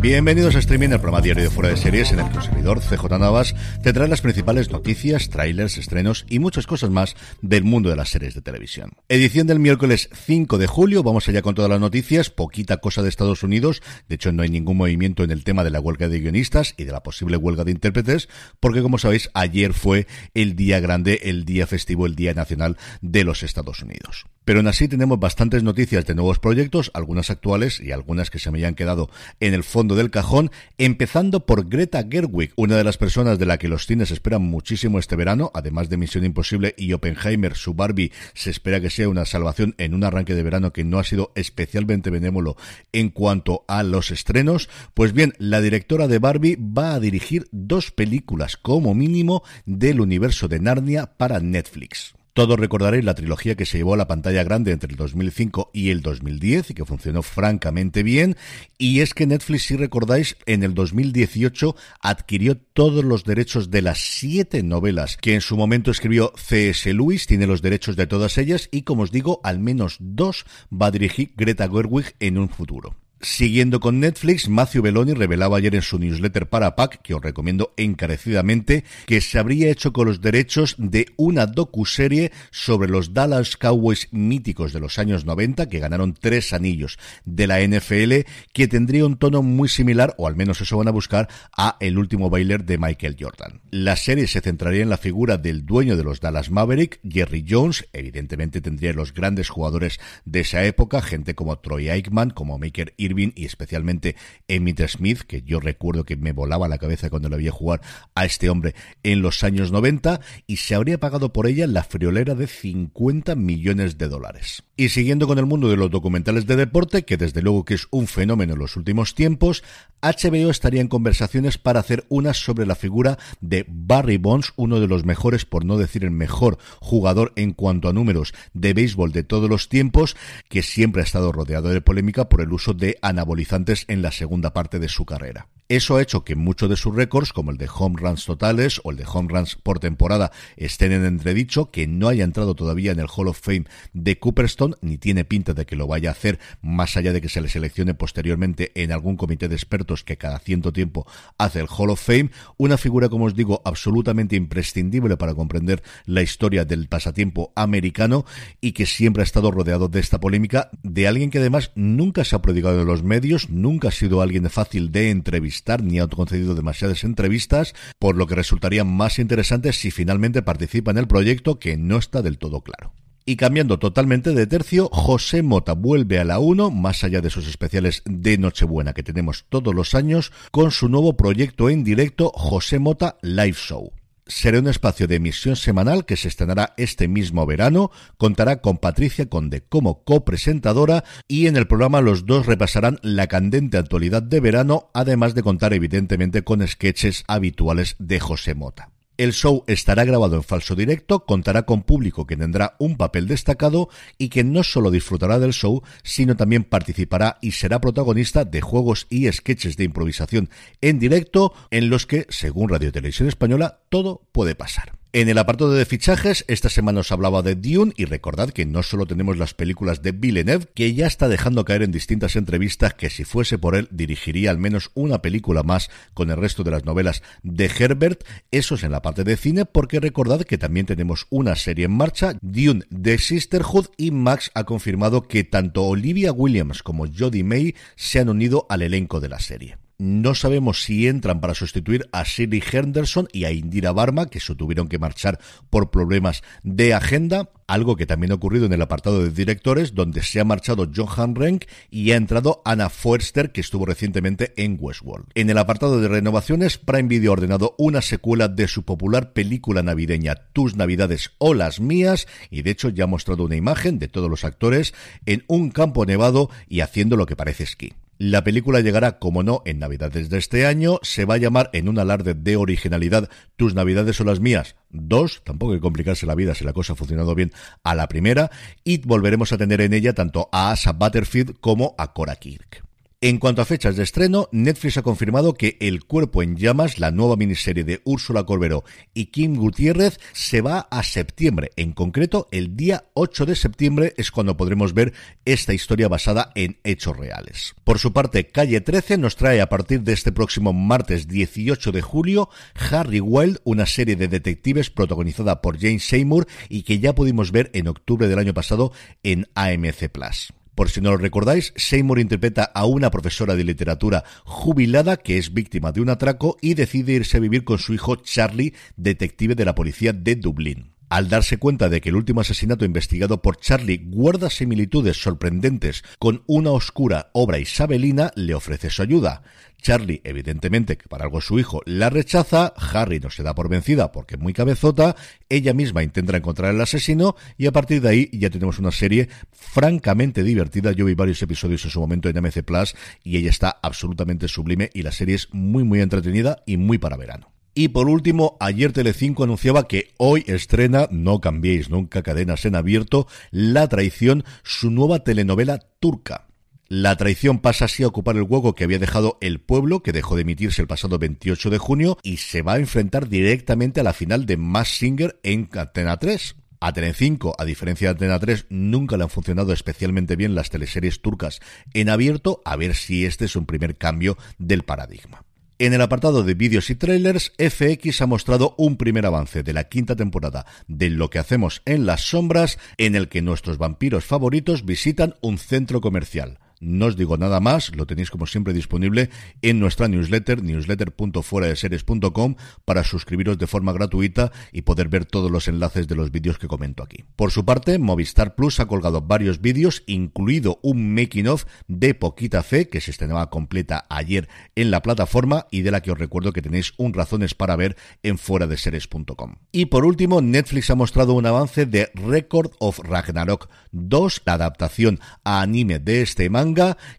Bienvenidos a Streaming, el programa diario de Fuera de Series en el que el servidor CJ Navas te trae las principales noticias, trailers, estrenos y muchas cosas más del mundo de las series de televisión. Edición del miércoles 5 de julio, vamos allá con todas las noticias, poquita cosa de Estados Unidos, de hecho no hay ningún movimiento en el tema de la huelga de guionistas y de la posible huelga de intérpretes, porque como sabéis, ayer fue el día grande, el día festivo, el día nacional de los Estados Unidos. Pero aún así tenemos bastantes noticias de nuevos proyectos, algunas actuales y algunas que se me hayan quedado en el fondo del cajón, empezando por Greta Gerwig, una de las personas de la que los cines esperan muchísimo este verano, además de Misión Imposible y Oppenheimer, su Barbie se espera que sea una salvación en un arranque de verano que no ha sido especialmente benévolo en cuanto a los estrenos. Pues bien, la directora de Barbie va a dirigir dos películas como mínimo del universo de Narnia para Netflix. Todos recordaréis la trilogía que se llevó a la pantalla grande entre el 2005 y el 2010 y que funcionó francamente bien. Y es que Netflix, si recordáis, en el 2018 adquirió todos los derechos de las siete novelas que en su momento escribió C.S. Lewis, tiene los derechos de todas ellas y, como os digo, al menos dos va a dirigir Greta Gerwig en un futuro. Siguiendo con Netflix, Matthew Belloni revelaba ayer en su newsletter para PAC, que os recomiendo encarecidamente, que se habría hecho con los derechos de una docuserie sobre los Dallas Cowboys míticos de los años 90, que ganaron tres anillos de la NFL, que tendría un tono muy similar, o al menos eso van a buscar, a El último bailer de Michael Jordan. La serie se centraría en la figura del dueño de los Dallas Maverick, Jerry Jones, evidentemente tendría los grandes jugadores de esa época, gente como Troy Aikman, como Maker y especialmente Emmett Smith, que yo recuerdo que me volaba la cabeza cuando la vi jugar a este hombre en los años 90, y se habría pagado por ella la friolera de 50 millones de dólares. Y siguiendo con el mundo de los documentales de deporte, que desde luego que es un fenómeno en los últimos tiempos, HBO estaría en conversaciones para hacer una sobre la figura de Barry Bonds, uno de los mejores, por no decir el mejor jugador en cuanto a números de béisbol de todos los tiempos, que siempre ha estado rodeado de polémica por el uso de anabolizantes en la segunda parte de su carrera. Eso ha hecho que muchos de sus récords, como el de home runs totales o el de home runs por temporada, estén en entredicho, que no haya entrado todavía en el Hall of Fame de Cooperstone, ni tiene pinta de que lo vaya a hacer, más allá de que se le seleccione posteriormente en algún comité de expertos que cada cierto tiempo hace el Hall of Fame, una figura, como os digo, absolutamente imprescindible para comprender la historia del pasatiempo americano y que siempre ha estado rodeado de esta polémica, de alguien que además nunca se ha prodigado en los medios, nunca ha sido alguien fácil de entrevistar, ni ha concedido demasiadas entrevistas, por lo que resultaría más interesante si finalmente participa en el proyecto, que no está del todo claro. Y cambiando totalmente de tercio, José Mota vuelve a la 1, más allá de sus especiales de Nochebuena que tenemos todos los años, con su nuevo proyecto en directo José Mota Live Show será un espacio de emisión semanal que se estrenará este mismo verano. Contará con Patricia Conde como copresentadora y en el programa los dos repasarán la candente actualidad de verano, además de contar evidentemente con sketches habituales de José Mota. El show estará grabado en falso directo, contará con público que tendrá un papel destacado y que no solo disfrutará del show, sino también participará y será protagonista de juegos y sketches de improvisación en directo en los que, según Radio Televisión Española, todo puede pasar. En el apartado de fichajes, esta semana os hablaba de Dune y recordad que no solo tenemos las películas de Villeneuve, que ya está dejando caer en distintas entrevistas que si fuese por él dirigiría al menos una película más con el resto de las novelas de Herbert. Eso es en la parte de cine, porque recordad que también tenemos una serie en marcha, Dune de Sisterhood, y Max ha confirmado que tanto Olivia Williams como Jodie May se han unido al elenco de la serie. No sabemos si entran para sustituir a Shirley Henderson y a Indira Barma, que se tuvieron que marchar por problemas de agenda, algo que también ha ocurrido en el apartado de directores, donde se ha marchado Johan Renck y ha entrado Anna Forster, que estuvo recientemente en Westworld. En el apartado de renovaciones, Prime Video ha ordenado una secuela de su popular película navideña Tus Navidades o las mías, y de hecho ya ha mostrado una imagen de todos los actores en un campo nevado y haciendo lo que parece esquí. La película llegará, como no, en Navidades de este año. Se va a llamar en un alarde de originalidad Tus Navidades son las mías. Dos, tampoco hay que complicarse la vida si la cosa ha funcionado bien a la primera. Y volveremos a tener en ella tanto a Asa Butterfield como a Cora Kirk. En cuanto a fechas de estreno, Netflix ha confirmado que El cuerpo en llamas, la nueva miniserie de Úrsula Corberó y Kim Gutiérrez, se va a septiembre. En concreto, el día 8 de septiembre es cuando podremos ver esta historia basada en hechos reales. Por su parte, Calle 13 nos trae a partir de este próximo martes 18 de julio Harry Wild, una serie de detectives protagonizada por Jane Seymour y que ya pudimos ver en octubre del año pasado en AMC Plus. Por si no lo recordáis, Seymour interpreta a una profesora de literatura jubilada que es víctima de un atraco y decide irse a vivir con su hijo Charlie, detective de la policía de Dublín. Al darse cuenta de que el último asesinato investigado por Charlie guarda similitudes sorprendentes con una oscura obra isabelina, le ofrece su ayuda. Charlie, evidentemente, que para algo su hijo, la rechaza, Harry no se da por vencida porque es muy cabezota, ella misma intenta encontrar al asesino y a partir de ahí ya tenemos una serie francamente divertida. Yo vi varios episodios en su momento en MC Plus y ella está absolutamente sublime y la serie es muy muy entretenida y muy para verano. Y por último, ayer Telecinco anunciaba que hoy estrena, no cambiéis nunca cadenas en abierto, La Traición, su nueva telenovela turca. La traición pasa así a ocupar el hueco que había dejado El Pueblo, que dejó de emitirse el pasado 28 de junio, y se va a enfrentar directamente a la final de Mass Singer en Antena 3. A Telecinco, a diferencia de Antena 3, nunca le han funcionado especialmente bien las teleseries turcas en abierto, a ver si este es un primer cambio del paradigma. En el apartado de vídeos y trailers, FX ha mostrado un primer avance de la quinta temporada de Lo que hacemos en las sombras, en el que nuestros vampiros favoritos visitan un centro comercial. No os digo nada más, lo tenéis como siempre disponible en nuestra newsletter, newsletter.fueradeseries.com, para suscribiros de forma gratuita y poder ver todos los enlaces de los vídeos que comento aquí. Por su parte, Movistar Plus ha colgado varios vídeos, incluido un making of de Poquita Fe, que se estrenaba completa ayer en la plataforma y de la que os recuerdo que tenéis un razones para ver en fueradeseries.com. Y por último, Netflix ha mostrado un avance de Record of Ragnarok 2, la adaptación a anime de este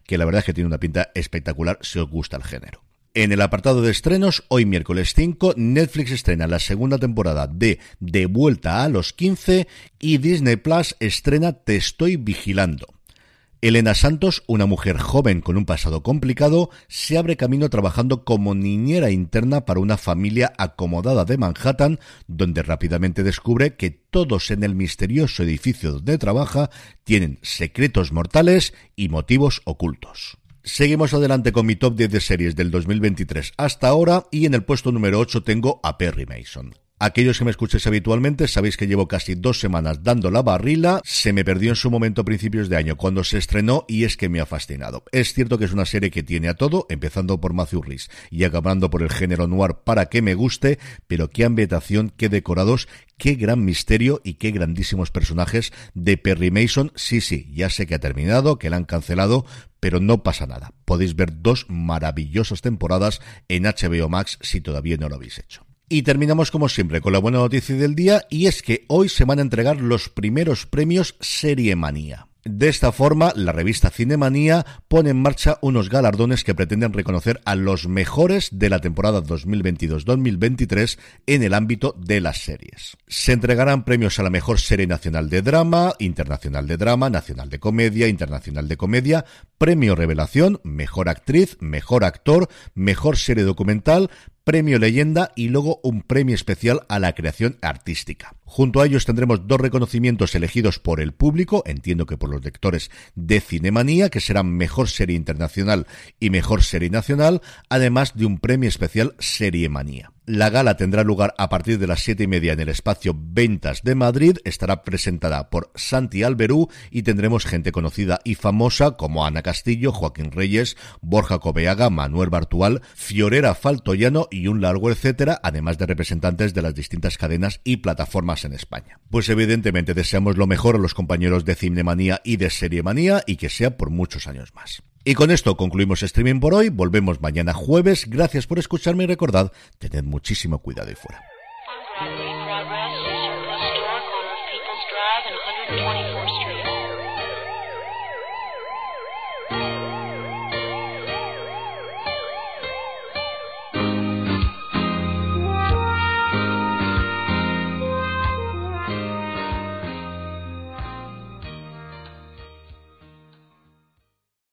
que la verdad es que tiene una pinta espectacular si os gusta el género. En el apartado de estrenos, hoy miércoles 5, Netflix estrena la segunda temporada de De vuelta a los 15 y Disney Plus estrena Te estoy vigilando. Elena Santos, una mujer joven con un pasado complicado, se abre camino trabajando como niñera interna para una familia acomodada de Manhattan, donde rápidamente descubre que todos en el misterioso edificio donde trabaja tienen secretos mortales y motivos ocultos. Seguimos adelante con mi top 10 de series del 2023 hasta ahora y en el puesto número 8 tengo a Perry Mason. Aquellos que me escuchéis habitualmente sabéis que llevo casi dos semanas dando la barrila. Se me perdió en su momento a principios de año cuando se estrenó y es que me ha fascinado. Es cierto que es una serie que tiene a todo, empezando por Matthew Rhys y acabando por el género noir para que me guste, pero qué ambientación, qué decorados, qué gran misterio y qué grandísimos personajes de Perry Mason. Sí, sí, ya sé que ha terminado, que la han cancelado, pero no pasa nada. Podéis ver dos maravillosas temporadas en HBO Max si todavía no lo habéis hecho. Y terminamos como siempre con la buena noticia del día y es que hoy se van a entregar los primeros premios Serie Manía. De esta forma, la revista Cinemanía pone en marcha unos galardones que pretenden reconocer a los mejores de la temporada 2022-2023 en el ámbito de las series. Se entregarán premios a la mejor serie nacional de drama, internacional de drama, nacional de comedia, internacional de comedia, premio revelación, mejor actriz, mejor actor, mejor serie documental, premio leyenda y luego un premio especial a la creación artística. Junto a ellos tendremos dos reconocimientos elegidos por el público, entiendo que por los lectores de Cinemanía, que serán Mejor Serie Internacional y Mejor Serie Nacional, además de un premio especial Serie Manía. La gala tendrá lugar a partir de las siete y media en el espacio Ventas de Madrid. Estará presentada por Santi Alberú y tendremos gente conocida y famosa como Ana Castillo, Joaquín Reyes, Borja Cobeaga, Manuel Bartual, Fiorera Faltoyano y un largo etcétera, además de representantes de las distintas cadenas y plataformas en España. Pues evidentemente deseamos lo mejor a los compañeros de Cinemanía y de Seriemanía y que sea por muchos años más. Y con esto concluimos streaming por hoy. Volvemos mañana jueves. Gracias por escucharme y recordad, tened muchísimo cuidado y fuera.